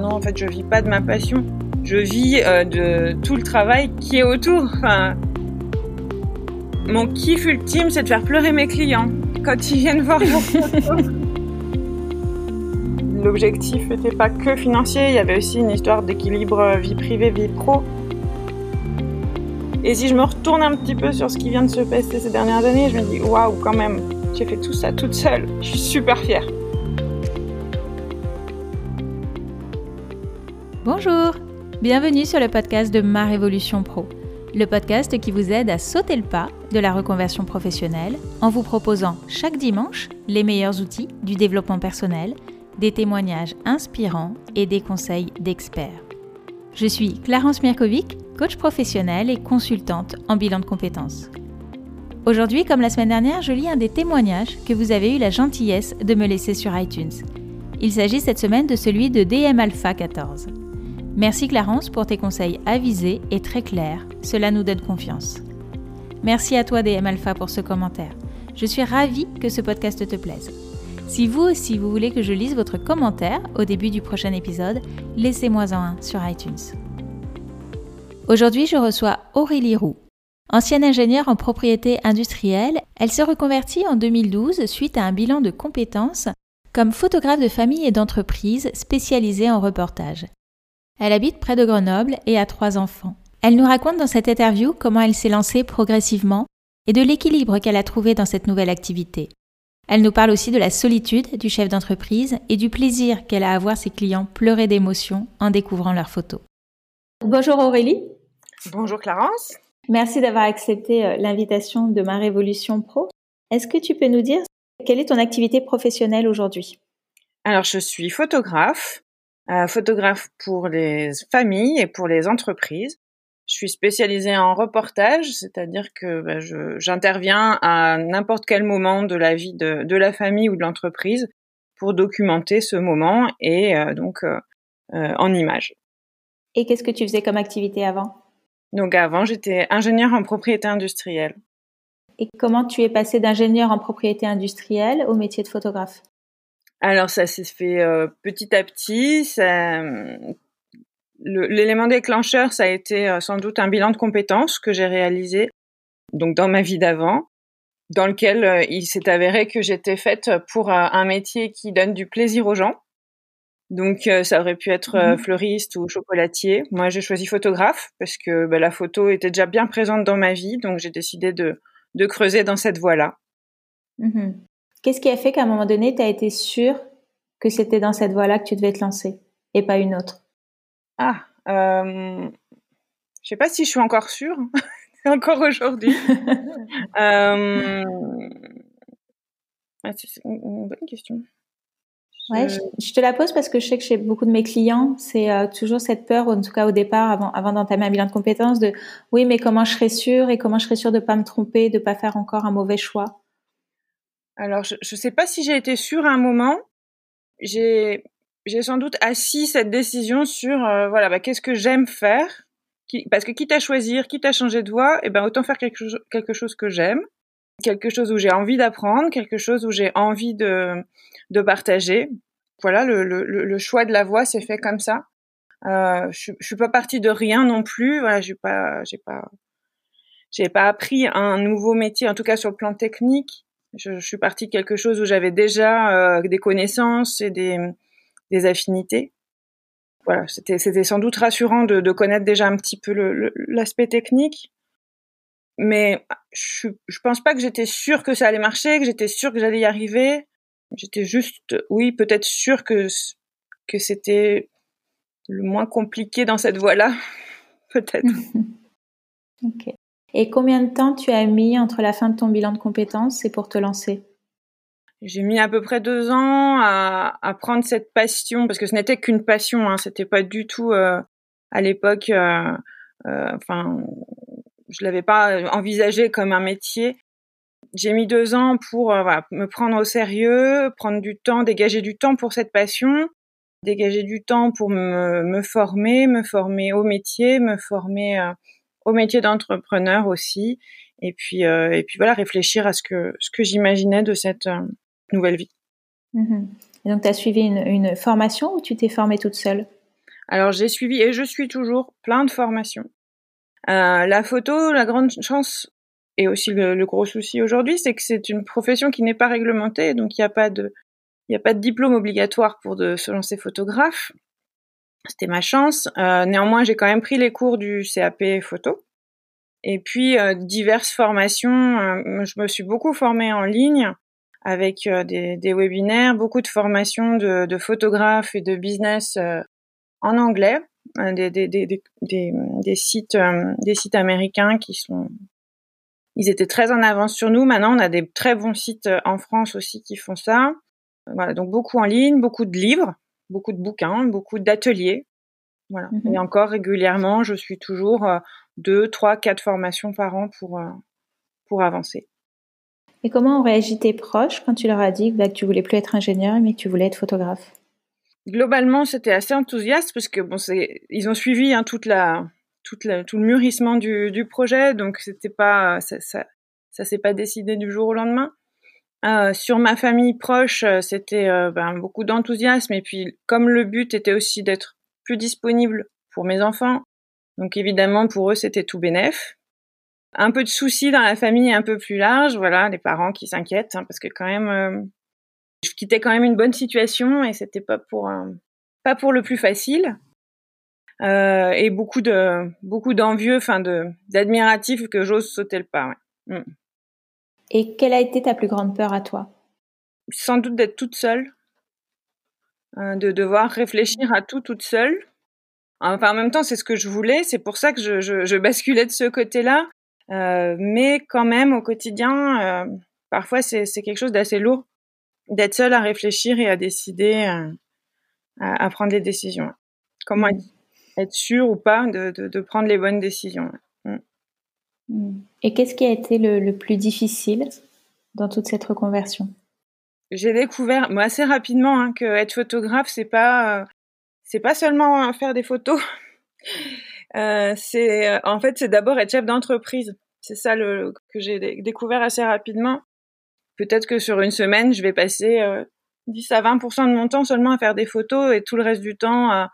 non, en fait, je vis pas de ma passion. Je vis euh, de tout le travail qui est autour. Enfin, mon kiff ultime, c'est de faire pleurer mes clients quand ils viennent voir mon photo. L'objectif n'était pas que financier, il y avait aussi une histoire d'équilibre vie privée, vie pro. Et si je me retourne un petit peu sur ce qui vient de se passer ces dernières années, je me dis waouh, quand même, j'ai fait tout ça toute seule. Je suis super fière. Bonjour, bienvenue sur le podcast de Ma Révolution Pro, le podcast qui vous aide à sauter le pas de la reconversion professionnelle en vous proposant chaque dimanche les meilleurs outils du développement personnel, des témoignages inspirants et des conseils d'experts. Je suis Clarence Mirkovic, coach professionnelle et consultante en bilan de compétences. Aujourd'hui, comme la semaine dernière, je lis un des témoignages que vous avez eu la gentillesse de me laisser sur iTunes. Il s'agit cette semaine de celui de DM Alpha 14. Merci Clarence pour tes conseils avisés et très clairs, cela nous donne confiance. Merci à toi DM Alpha pour ce commentaire. Je suis ravie que ce podcast te plaise. Si vous aussi vous voulez que je lise votre commentaire au début du prochain épisode, laissez-moi en un sur iTunes. Aujourd'hui, je reçois Aurélie Roux. Ancienne ingénieure en propriété industrielle, elle se reconvertit en 2012 suite à un bilan de compétences comme photographe de famille et d'entreprise spécialisée en reportage. Elle habite près de Grenoble et a trois enfants. Elle nous raconte dans cette interview comment elle s'est lancée progressivement et de l'équilibre qu'elle a trouvé dans cette nouvelle activité. Elle nous parle aussi de la solitude du chef d'entreprise et du plaisir qu'elle a à voir ses clients pleurer d'émotion en découvrant leurs photos. Bonjour Aurélie. Bonjour Clarence. Merci d'avoir accepté euh, l'invitation de ma Révolution Pro. Est-ce que tu peux nous dire quelle est ton activité professionnelle aujourd'hui? Alors, je suis photographe photographe pour les familles et pour les entreprises. Je suis spécialisée en reportage, c'est-à-dire que bah, j'interviens à n'importe quel moment de la vie de, de la famille ou de l'entreprise pour documenter ce moment et euh, donc euh, euh, en images. Et qu'est-ce que tu faisais comme activité avant? Donc avant, j'étais ingénieure en propriété industrielle. Et comment tu es passée d'ingénieur en propriété industrielle au métier de photographe? Alors ça s'est fait euh, petit à petit. L'élément déclencheur, ça a été euh, sans doute un bilan de compétences que j'ai réalisé donc dans ma vie d'avant, dans lequel euh, il s'est avéré que j'étais faite pour un métier qui donne du plaisir aux gens. Donc ça aurait pu être mmh fleuriste ou chocolatier. Moi j'ai choisi photographe parce que bah, la photo était déjà bien présente dans ma vie, donc j'ai décidé de, de creuser dans cette voie-là. Mmh Qu'est-ce qui a fait qu'à un moment donné, tu as été sûre que c'était dans cette voie-là que tu devais te lancer et pas une autre? Ah, euh, je sais pas si je suis encore sûre, encore aujourd'hui. euh, c'est une bonne question. Ouais, je, te la pose parce que je sais que chez beaucoup de mes clients, c'est euh, toujours cette peur, en tout cas au départ, avant, avant d'entamer un bilan de compétences, de oui, mais comment je serai sûre et comment je serai sûre de pas me tromper, de pas faire encore un mauvais choix? Alors, je ne sais pas si j'ai été sûre à un moment. J'ai sans doute assis cette décision sur euh, voilà bah, qu'est-ce que j'aime faire parce que quitte à choisir quitte à changer de voie eh ben autant faire quelque, quelque chose que j'aime quelque chose où j'ai envie d'apprendre quelque chose où j'ai envie de de partager. Voilà le, le, le choix de la voie s'est fait comme ça. Euh, je, je suis pas partie de rien non plus. Voilà j'ai pas j'ai pas j'ai pas appris un nouveau métier en tout cas sur le plan technique je, je suis partie de quelque chose où j'avais déjà euh, des connaissances et des, des affinités. Voilà, c'était c'était sans doute rassurant de, de connaître déjà un petit peu l'aspect technique, mais je je pense pas que j'étais sûre que ça allait marcher, que j'étais sûre que j'allais y arriver. J'étais juste, oui, peut-être sûre que que c'était le moins compliqué dans cette voie-là, peut-être. ok. Et combien de temps tu as mis entre la fin de ton bilan de compétences et pour te lancer? J'ai mis à peu près deux ans à, prendre cette passion, parce que ce n'était qu'une passion, hein, c'était pas du tout euh, à l'époque, euh, euh, enfin, je l'avais pas envisagé comme un métier. J'ai mis deux ans pour euh, me prendre au sérieux, prendre du temps, dégager du temps pour cette passion, dégager du temps pour me, me former, me former au métier, me former euh, au métier d'entrepreneur aussi, et puis euh, et puis voilà réfléchir à ce que ce que j'imaginais de cette euh, nouvelle vie. Mmh et donc tu as suivi une, une, formation ou tu t'es formée toute seule? Alors j'ai suivi et je suis toujours plein de formations. Euh, la photo, la grande chance et aussi le, gros souci aujourd'hui, c'est que c'est une profession qui n'est pas réglementée, donc il n'y a pas de, il a pas de diplôme obligatoire pour de, se lancer photographe. C'était ma chance. Euh, néanmoins, j'ai quand même pris les cours du CAP photo. Et puis euh, diverses formations. Euh, je me suis beaucoup formée en ligne avec euh, des, des, webinaires, beaucoup de formations de, de photographes et de business en anglais, des, des, des, des, sites des sites américains qui sont ils étaient très en avance sur nous. Maintenant, on a des très bons sites en France aussi qui font ça. Voilà, donc beaucoup en ligne, beaucoup de livres, beaucoup de bouquins, beaucoup d'ateliers. Voilà. Mhm. Et encore régulièrement, je suis toujours deux, trois, quatre formations par an pour, euh, pour avancer. Et comment ont réagi tes proches quand tu leur as dit bah, que tu voulais plus être ingénieur mais que tu voulais être photographe? Globalement, c'était assez enthousiaste parce que bon, ils ont suivi hein, toute la, toute la, tout le mûrissement du, du projet, donc c'était pas, ça, ça, ça s'est pas décidé du jour au lendemain. Euh, sur ma famille proche, euh, c'était euh, ben, beaucoup d'enthousiasme et puis comme le but était aussi d'être plus disponible pour mes enfants, donc évidemment, pour eux, c'était tout bénef. Un peu de soucis dans la famille un peu plus large, voilà, les parents qui s'inquiètent, hein, parce que quand même, euh, je quittais quand même une bonne situation et c'était pas pour pas pour le plus facile. Et beaucoup de beaucoup d'envieux, enfin de d'admiratifs que j'ose sauter le pas. Ouais. Mm. Et quelle a été ta plus grande peur à toi? Sans doute d'être toute seule, de devoir réfléchir à tout toute seule. Enfin, en même temps, c'est ce que je voulais. C'est pour ça que je, je, je basculais de ce côté-là. Euh, mais quand même, au quotidien, euh, parfois, c'est quelque chose d'assez lourd d'être seul à réfléchir et à décider, euh, à, à, prendre des décisions. Comment être, être sûr ou pas de, de, de, prendre les bonnes décisions. Mm. Et qu'est-ce qui a été le, plus difficile dans toute cette reconversion? J'ai découvert, moi, assez rapidement, hein, que être photographe, c'est pas c'est pas seulement faire des photos. Euh, c'est en fait c'est d'abord être chef d'entreprise. C'est ça que j'ai découvert assez rapidement. Peut-être que sur une semaine, je vais passer euh, 10 à 20% de mon temps seulement à faire des photos et tout le reste du temps à,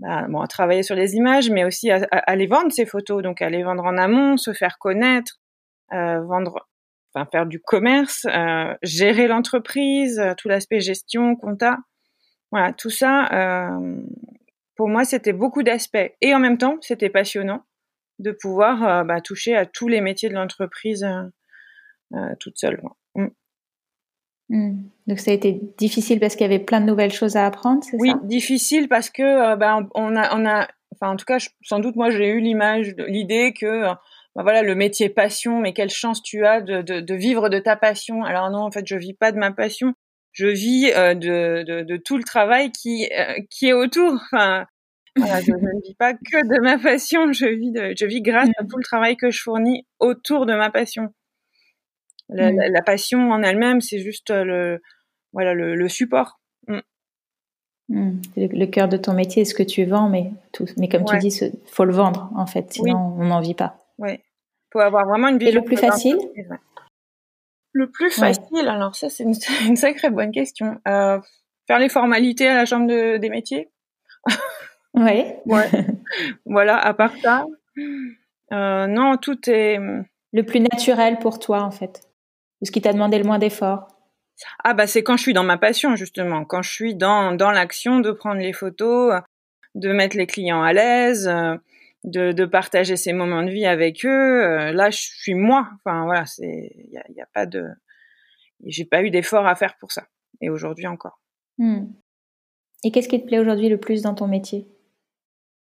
bah, bon, à travailler sur les images, mais aussi à, à, les vendre ces photos, donc à les vendre en amont, se faire connaître, euh, vendre, enfin faire du commerce, euh, gérer l'entreprise, tout l'aspect gestion, compta. Voilà, tout ça, euh, pour moi, c'était beaucoup d'aspects. Et en même temps, c'était passionnant de pouvoir euh, bah, toucher à tous les métiers de l'entreprise euh, toute seule. Mm. Donc ça a été difficile parce qu'il y avait plein de nouvelles choses à apprendre, c'est oui, ça? Oui, difficile parce que bah, on a, on a, enfin en tout cas, sans doute moi j'ai eu l'image, l'idée que bah, voilà le métier passion, mais quelle chance tu as de, de, de, vivre de ta passion. Alors non, en fait, je vis pas de ma passion je vis euh, de, de, de, tout le travail qui, euh, qui est autour. Enfin, voilà, je, ne vis pas que de ma passion, je vis, de, je vis grâce à mm. tout le travail que je fournis autour de ma passion. La, mm. la, passion en elle-même, c'est juste le, voilà, le, le support. Mm. Le, cœur de ton métier, ce que tu vends, mais tout. Mais comme tu dis, faut le vendre en fait, sinon on n'en vit pas. Ouais. Faut avoir vraiment une vision. Et le plus facile. Le plus facile, alors ça c'est une, sacrée bonne question. Euh, faire les formalités à la chambre de, des métiers. Oui. ouais. voilà, à part ça. Euh, non, tout est. Le plus naturel pour toi en fait. Ce qui t'a demandé le moins d'efforts. Ah bah c'est quand je suis dans ma passion justement, quand je suis dans dans l'action de prendre les photos, de mettre les clients à l'aise. De, de, partager ces moments de vie avec eux. Euh, là, je suis moi. Enfin voilà, c'est il y a, y a, pas de, j'ai pas eu d'effort à faire pour ça. Et aujourd'hui encore. Hmm. Et qu'est-ce qui te plaît aujourd'hui le plus dans ton métier?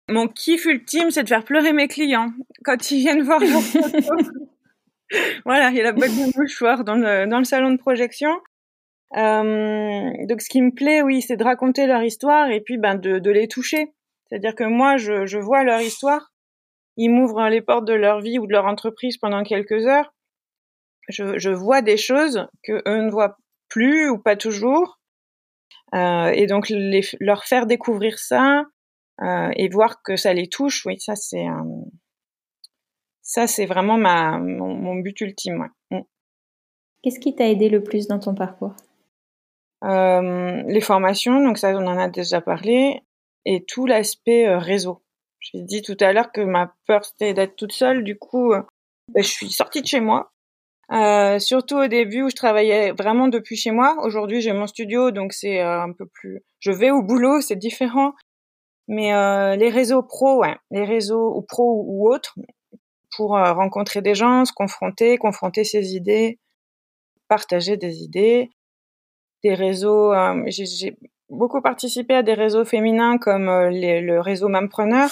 Mon kiff ultime, c'est de faire pleurer mes clients quand ils viennent voir vos photos. Voilà, il y a la boîte de mouchoirs dans le salon de projection. Euh, donc ce qui me plaît, oui, c'est de raconter leur histoire et puis ben de, les toucher c'est-à-dire que moi, je, vois leur histoire, ils m'ouvrent les portes de leur vie ou de leur entreprise pendant quelques heures. Je, vois des choses que eux ne voient plus ou pas toujours. Euh, et donc les, leur faire découvrir ça euh, et voir que ça les touche, oui, ça c'est ça c'est vraiment ma mon, mon but ultime. Ouais. Mm. Qu'est-ce qui t'a aidé le plus dans ton parcours? Euh, Les formations, donc ça on en a déjà parlé et tout l'aspect réseau. J'ai dit tout à l'heure que ma peur c'était d'être toute seule. Du coup, ben, je suis sortie de chez moi. Euh, surtout au début où je travaillais vraiment depuis chez moi. Aujourd'hui, j'ai mon studio, donc c'est un peu plus. Je vais au boulot, c'est différent. Mais euh, les réseaux pro, ouais, les réseaux ou pro ou autres, pour euh, rencontrer des gens, se confronter, confronter ses idées, partager des idées. Des réseaux, euh, j'ai beaucoup participé à des réseaux féminins comme les, le réseau Mampreneur,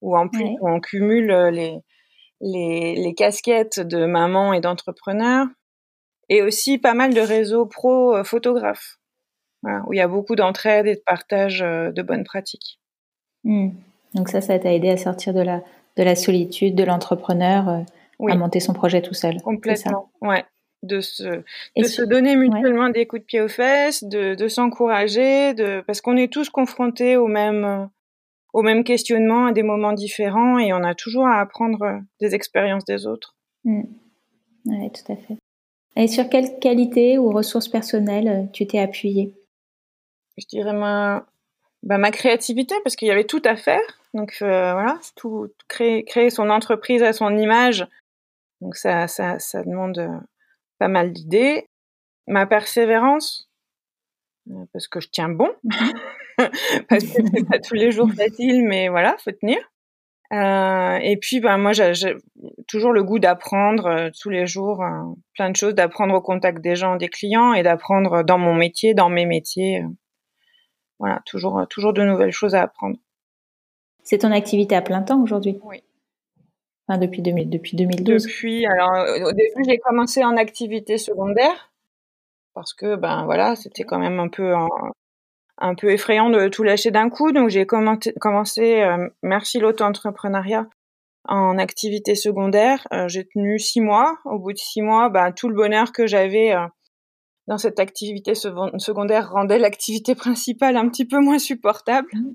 où en plus on cumule les, les, les casquettes de maman et d'entrepreneur, et aussi pas mal de réseaux pro photographes où il y a beaucoup d'entraide et de partage euh, de bonnes pratiques. Hmm. Donc ça, ça t'a aidé à sortir de la, de la solitude, de l'entrepreneur, euh, à monter son projet tout seul. Complètement, ouais. De se, de se donner mutuellement des coups de pied aux fesses, de, de s'encourager, de, parce qu'on est tous confrontés au même, au même questionnement à des moments différents et on a toujours à apprendre des expériences des autres. Hmm. Oui, tout à fait. Et sur quelle qualité ou ressources personnelles euh, tu t'es appuyé je dirais ma, bah, ma créativité parce qu'il y avait tout à faire. Donc euh, voilà, tout créer, créer son entreprise à son image. Donc ça, ça, demande euh, pas mal d'idées. Ma persévérance, euh, parce que je tiens bon, parce que c'est pas tous les jours facile, mais voilà, faut tenir. Et puis, ben moi, j'ai toujours le goût d'apprendre tous les jours plein de choses, d'apprendre au contact des gens, des clients, et d'apprendre dans mon métier, dans mes métiers voilà, toujours, toujours de nouvelles choses à apprendre. C'est ton activité à plein temps aujourd'hui? Oui. Enfin, depuis, 2000, depuis 2012 Depuis, alors au début, j'ai commencé en activité secondaire parce que, ben voilà, c'était quand même un peu, un, peu effrayant de tout lâcher d'un coup. Donc j'ai commencé, commencé euh, merci l'auto-entrepreneuriat, en activité secondaire. Euh, j'ai tenu six mois. Au bout de six mois, ben, tout le bonheur que j'avais euh, dans cette activité secondaire rendait l'activité principale un petit peu moins supportable. Mmh.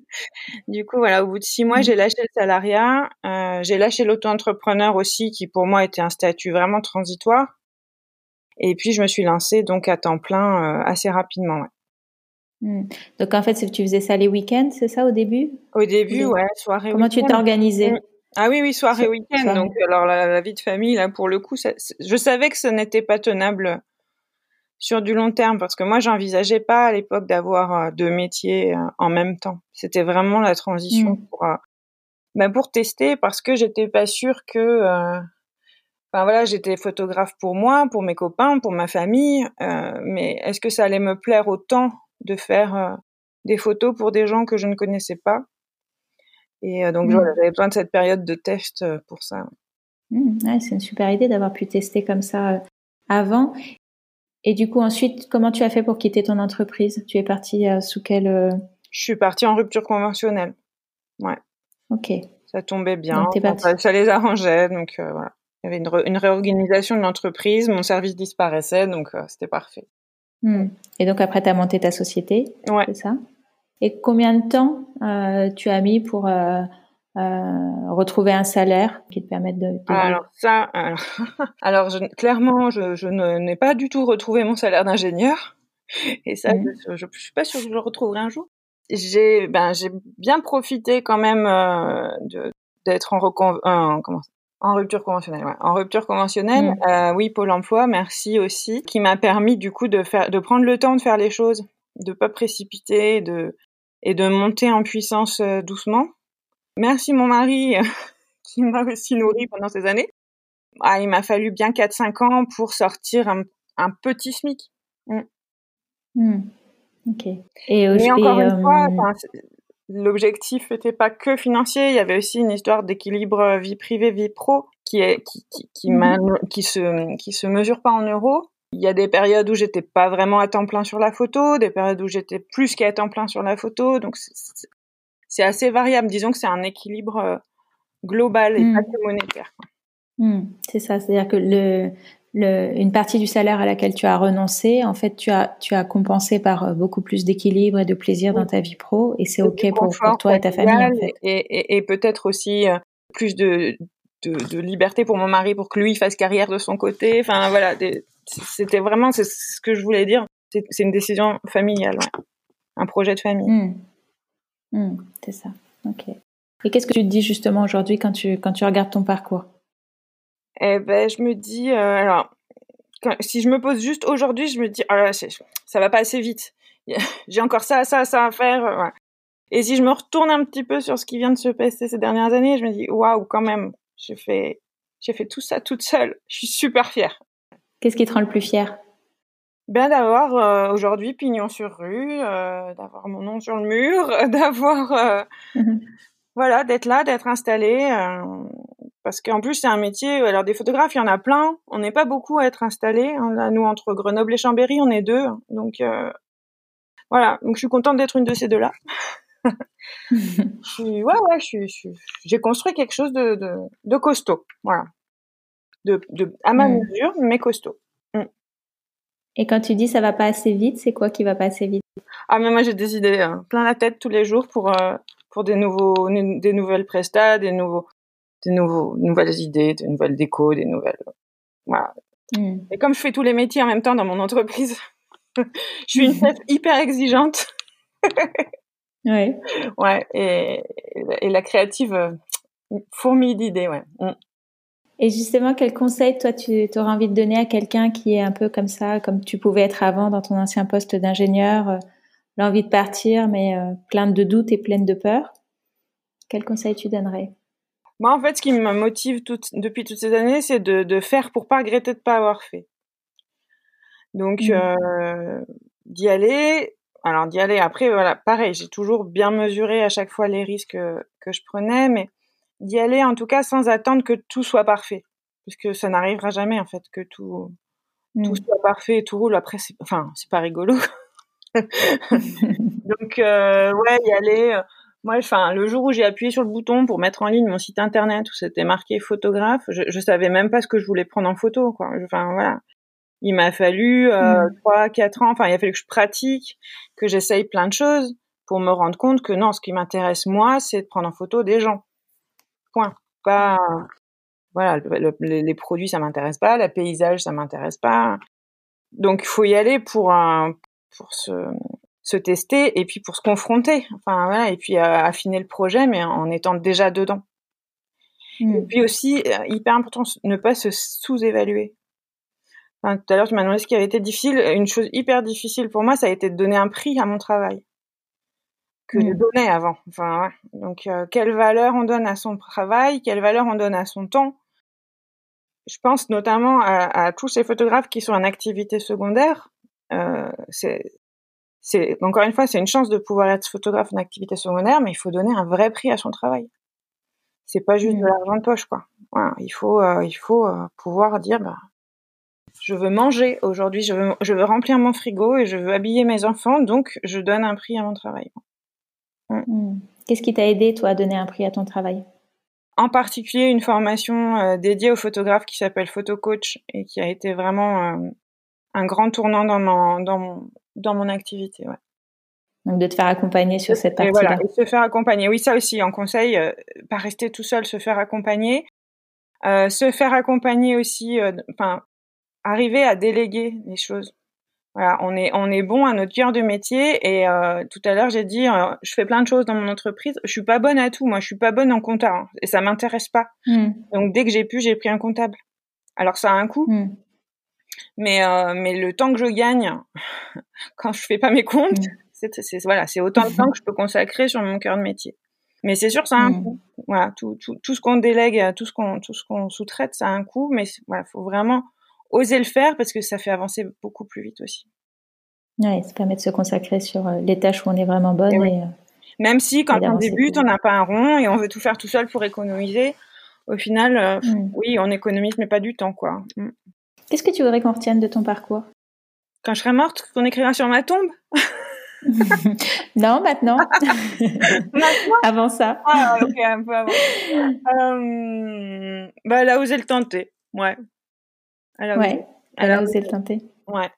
Du coup, voilà, au bout de six mois, mmh. j'ai lâché le salariat, euh, j'ai lâché l'auto-entrepreneur aussi, qui pour moi était un statut vraiment transitoire. Et puis, je me suis lancée donc à temps plein euh, assez rapidement. Mmh. Donc, en fait, tu faisais ça les week-ends, c'est ça au début? Au début, ouais, soirée. Comment tu t'es organisée ah oui, oui, soirée, week-end. Donc, alors la, vie de famille, là, pour le coup, je savais que ce n'était pas tenable sur du long terme parce que moi j'envisageais pas à l'époque d'avoir euh, deux métiers euh, en même temps. C'était vraiment la transition mmh. pour euh, ben pour tester parce que j'étais pas sûre que enfin voilà, j'étais photographe pour moi, pour mes copains, pour ma famille, mais est-ce que ça allait me plaire autant de faire des photos pour des gens que je ne connaissais pas? Et donc mmh. j'avais besoin de cette période de test pour ça. Mmh. c'est une super idée d'avoir pu tester comme ça avant. Et du coup, ensuite, comment tu as fait pour quitter ton entreprise? Tu es partie euh, sous quelle euh, Je suis partie en rupture conventionnelle. Ouais. Ok. Ça tombait bien. ça, les arrangeait. Donc euh, voilà. Il y avait une, réorganisation de l'entreprise. Mon service disparaissait. Donc c'était parfait. Hmm. Et donc après, tu as monté ta société. Ouais. C'est ça? Et combien de temps tu as mis pour euh, retrouver un salaire qui te permette de, alors ça alors, je, clairement je, je n'ai pas du tout retrouvé mon salaire d'ingénieur et ça mmh. je, je, suis pas sûre que je le retrouverai un jour j'ai ben j'ai bien profité quand même euh, d'être en, recon, en, comment, en rupture conventionnelle ouais. en rupture conventionnelle mmh. euh, oui Pôle Emploi merci aussi qui m'a permis du coup de faire de prendre le temps de faire les choses de pas précipiter de et de monter en puissance euh, doucement Merci mon mari qui m'a aussi nourri pendant ces années. Ah, il m'a fallu bien 4-5 ans pour sortir un, petit SMIC. Mm. Mm. Ok. Et Mais encore une fois, euh, l'objectif n'était pas que financier, il y avait aussi une histoire d'équilibre vie privée, vie pro qui, est, qui, qui, qui, mm. qui, se, qui se mesure pas en euros. Il y a des périodes où j'étais pas vraiment à temps plein sur la photo, des périodes où j'étais plus qu'à temps plein sur la photo. Donc c'est assez variable. Disons que c'est un équilibre euh, global et hmm. pas que monétaire. Hmm. c'est ça, c'est-à-dire que le, le, une partie du salaire à laquelle tu as renoncé, en fait, tu as, tu as compensé par euh, beaucoup plus d'équilibre et de plaisir dans ta vie pro, et c'est ok pour, toi et ta famille. En fait. Et, et, et peut-être aussi euh, plus de, de, de, liberté pour mon mari pour que lui fasse carrière de son côté. Enfin voilà, c'était vraiment ce que je voulais dire. C'est une décision familiale, ouais. un projet de famille. Hmm. Hmm, c'est ça. Ok. Et qu'est-ce que tu te dis justement aujourd'hui quand tu, quand tu regardes ton parcours? Eh ben, je me dis, euh, alors, si je me pose juste aujourd'hui, je me dis, oh là, ça va pas assez vite. J'ai encore ça, ça, ça à faire. Et si je me retourne un petit peu sur ce qui vient de se passer ces dernières années, je me dis, waouh, quand même, j'ai fait, j'ai fait tout ça toute seule. Je suis super fière. Qu'est-ce qui te rend le plus fière? Ben d'avoir euh, aujourd'hui pignon sur rue, euh, d'avoir mon nom sur le mur, d'avoir euh, mhm. voilà, d'être là, d'être installé parce qu'en plus c'est un métier alors des photographes, il y en a plein, on n'est pas beaucoup à être installés hein. là, nous entre Grenoble et Chambéry, on est deux. Donc voilà, donc je suis contente d'être une de ces deux-là. je suis ouais ouais, je j'ai construit quelque chose de, de, de costaud, voilà. De, de à ma mesure, mais costaud. Et quand tu dis ça va pas assez vite, c'est quoi qui va pas assez vite? Ah mais moi j'ai des idées hein. plein la tête tous les jours pour euh, pour des nouveaux des nouvelles prestats, des nouveaux des nouveaux nouvelles idées, des nouvelles décos, des nouvelles voilà. Hmm. Et comme je fais tous les métiers en même temps dans mon entreprise, je suis une chef hyper exigeante. ouais. Ouais et, et la créative euh, fourmille d'idées, ouais. Hmm. Et justement, quel conseil, toi, tu aurais envie de donner à quelqu'un qui est un peu comme ça, comme tu pouvais être avant dans ton ancien poste d'ingénieur, euh, l'envie de partir, mais euh, plein de doutes et pleine de peur? Quel conseil tu donnerais? Moi, en fait, ce qui me motive depuis toutes ces années, c'est de, faire pour pas regretter de pas avoir fait. Donc, mmh. euh, d'y aller. Alors, d'y aller. Après, voilà, pareil, j'ai toujours bien mesuré à chaque fois les risques que je prenais, mais d'y aller en tout cas sans attendre que tout soit parfait. Parce que ça n'arrivera jamais en fait que tout tout mm. soit parfait et tout roule. Après c'est enfin c'est pas rigolo. Donc euh, ouais y aller euh, moi enfin le jour où j'ai appuyé sur le bouton pour mettre en ligne mon site internet où c'était marqué photographe je, je savais même pas ce que je voulais prendre en photo quoi. Enfin voilà. Il m'a fallu euh, mm. trois quatre ans enfin il a fallu que je pratique que j'essaye plein de choses pour me rendre compte que non ce qui m'intéresse moi c'est de prendre en photo des gens Point. Pas voilà, les produits ça m'intéresse pas, le paysage ça m'intéresse pas. Donc il faut y aller pour un, pour se, se tester et puis pour se confronter. Enfin voilà, et puis euh, affiner le projet, mais en étant déjà dedans. Mmh. Et puis aussi euh, hyper important, ne pas se sous-évaluer. Enfin, tout à l'heure tu m'as demandé ce qui avait été difficile. Une chose hyper difficile pour moi, ça a été de donner un prix à mon travail que de mmh. donner avant. Enfin, Donc, euh, quelle valeur on donne à son travail, quelle valeur on donne à son temps. Je pense notamment à, tous ces photographes qui sont en activité secondaire. Euh, c'est, c'est encore une fois, c'est une chance de pouvoir être photographe en activité secondaire, mais il faut donner un vrai prix à son travail. C'est pas juste de mmh. l'argent de poche, quoi. Voilà, il faut, euh, il faut pouvoir dire, bah, je veux manger aujourd'hui, je veux, je veux remplir mon frigo et je veux habiller mes enfants, donc je donne un prix à mon travail. Mm. Qu'est-ce qui t'a aidé, toi, à donner un prix à ton travail? En particulier, une formation euh, dédiée aux photographes qui s'appelle Photo Coach et qui a été vraiment euh, un grand tournant dans mon, dans mon, dans mon activité. Ouais. Donc de te faire accompagner sur cette partie-là. Voilà, se faire accompagner. Oui, ça aussi, en conseil, euh, pas rester tout seul, se faire accompagner. se faire accompagner aussi, enfin, arriver à déléguer les choses. Voilà, on est on est bon à notre cœur de métier et euh, tout à l'heure j'ai dit euh, je fais plein de choses dans mon entreprise, je suis pas bonne à tout, moi je suis pas bonne en comptable hein, et ça m'intéresse pas. Hmm. Donc dès que j'ai pu, j'ai pris un comptable. Alors ça a un coût. Hmm. Mais euh, mais le temps que je gagne quand je fais pas mes comptes, hmm. c'est voilà, c'est autant de temps que je peux consacrer sur mon cœur de métier. Mais c'est sûr ça a un coût. Voilà, tout tout tout ce qu'on délègue, tout ce qu'on tout ce qu'on sous-traite, ça a un coût mais voilà, faut vraiment oser le faire parce que ça fait avancer beaucoup plus vite aussi. Oui, ça permet de se consacrer sur euh, les tâches où on est vraiment bonne. Et, euh, Même si quand on débute, on n'a pas un rond et on veut tout faire tout seul pour économiser, au final, euh, mm. oui, on économise, mais pas du temps, quoi. Mm. Qu'est-ce que tu voudrais qu'on retienne de ton parcours? Quand je serai morte, qu'on écrira sur ma tombe? Non, maintenant. maintenant? Avant ça. Ah, ok, un peu avant. euh, bah, elle a osé le tenter, ouais. Elle ouais, elle a osé le tenter. Ouais.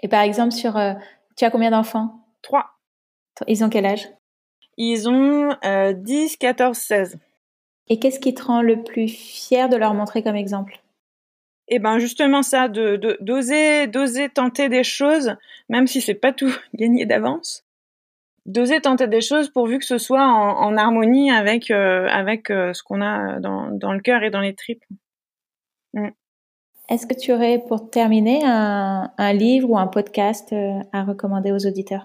Et par exemple, sur. Euh, tu as combien d'enfants? Trois. Ils ont quel âge? Ils ont 10, 14, 16. Et qu'est-ce qui te rend le plus fier de leur montrer comme exemple? Eh ben justement ça, de d'oser d'oser tenter des choses, même si c'est pas tout gagné d'avance. d'oser tenter des choses pourvu que ce soit en, harmonie avec avec ce qu'on a dans, dans le cœur et dans les tripes. Est-ce que tu aurais, pour terminer, un, livre ou un podcast à recommander aux auditeurs?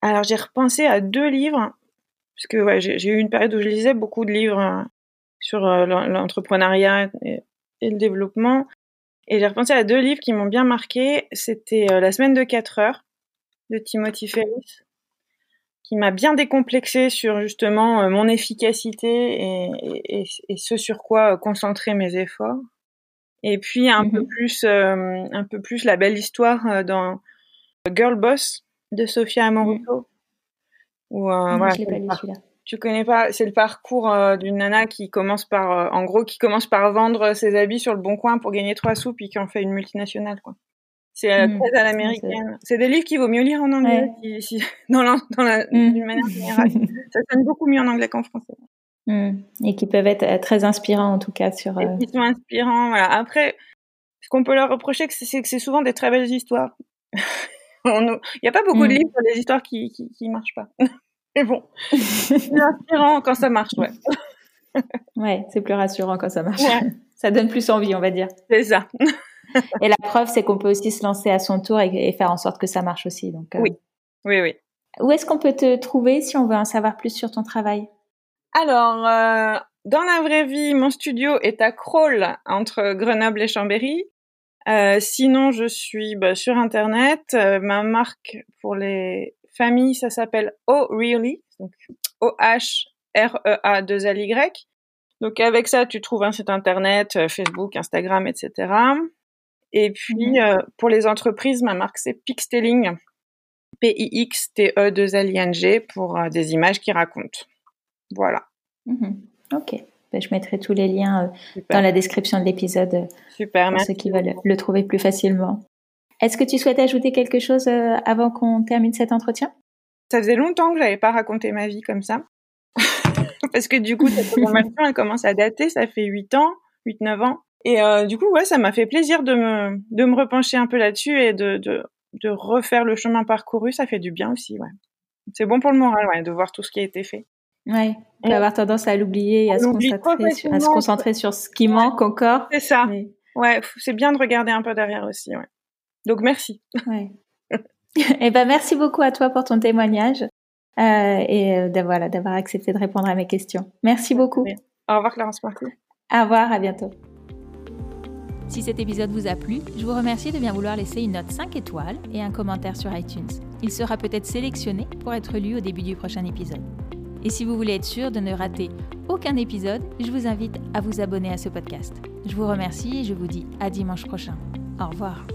Alors, j'ai repensé à deux livres, parce que j'ai eu une période où je lisais beaucoup de livres sur l'entrepreneuriat et, le développement. Et j'ai repensé à deux livres qui m'ont bien marqué. C'était La semaine de 4 heures de Timothy Ferris qui m'a bien décomplexé sur justement euh, mon efficacité et, ce sur quoi euh, concentrer mes efforts. Et puis un peu mhm. plus, euh, un peu plus la belle histoire dans Girl Boss de Sophia Amoruso. Mhm. voilà, je l'ai pas lu celui-là. Tu connais pas C'est le parcours d'une nana qui commence par, en gros, qui commence par vendre ses habits sur le bon coin pour gagner trois sous, puis qui en fait une multinationale, quoi. C'est euh, mmh. très à l'américaine. C'est des livres qu'il vaut mieux lire en anglais, dans la, dans la, mmh. d'une manière générale. ça sonne beaucoup mieux en anglais qu'en français. Mmh. Et qui peuvent être euh, très inspirants en tout cas sur. Euh... Ils sont inspirants. Voilà. Après, ce qu'on peut leur reprocher, c'est que c'est souvent des très belles histoires. Il n'y a pas beaucoup de livres sur des histoires qui qui, qui marchent pas. Mais bon, c'est inspirant quand ça marche, ouais. ouais, c'est plus rassurant quand ça marche. Ça donne plus envie, on va dire. C'est ça. et la preuve, c'est qu'on peut aussi se lancer à son tour et, faire en sorte que ça marche aussi. Donc, euh, Oui, oui, oui. Où est-ce qu'on peut te trouver si on veut en savoir plus sur ton travail? Alors, euh, dans la vraie vie, mon studio est à Crawl, entre Grenoble et Chambéry. Euh, sinon, je suis bah, sur Internet. ma marque pour les familles, ça s'appelle Oh Really, donc O-H-R-E-A-2-L-Y. Donc avec ça, tu trouves un site internet, Facebook, Instagram, etc. Et puis, euh, pour les entreprises, ma marque, c'est Pixteling. P-I-X-T-E-2-L-I-N-G pour euh, des images qui racontent. Voilà. Mhm. Ok. Ben, je mettrai tous les liens euh, dans la description de l'épisode Super, pour ceux qui veulent le trouver plus facilement. Est-ce que tu souhaites ajouter quelque chose avant qu'on termine cet entretien? Ça faisait longtemps que j'avais pas raconté ma vie comme ça. Parce que du coup, cette formation, elle commence à dater, ça fait 8 ans, 8-9 ans. Et euh, du coup, ouais, ça m'a fait plaisir de me, de me repencher un peu là-dessus et de, de, de, refaire le chemin parcouru. Ça fait du bien aussi, ouais. C'est bon pour le moral, ouais, de voir tout ce qui a été fait. Ouais, on peut avoir tendance à l'oublier et à se, concentrer sur, à se concentrer sur ce qui manque encore. C'est ça. Ouais, c'est bien de regarder un peu derrière aussi, ouais. Donc merci. Ouais. eh ben merci beaucoup à toi pour ton témoignage euh, et euh, d'avoir d'avoir accepté de répondre à mes questions. Merci beaucoup. Au revoir Clarence Marty. Au revoir, à bientôt. Si cet épisode vous a plu, je vous remercie de bien vouloir laisser une note 5 étoiles et un commentaire sur iTunes. Il sera peut-être sélectionné pour être lu au début du prochain épisode. Et si vous voulez être sûr de ne rater aucun épisode, je vous invite à vous abonner à ce podcast. Je vous remercie et je vous dis à dimanche prochain. Au revoir.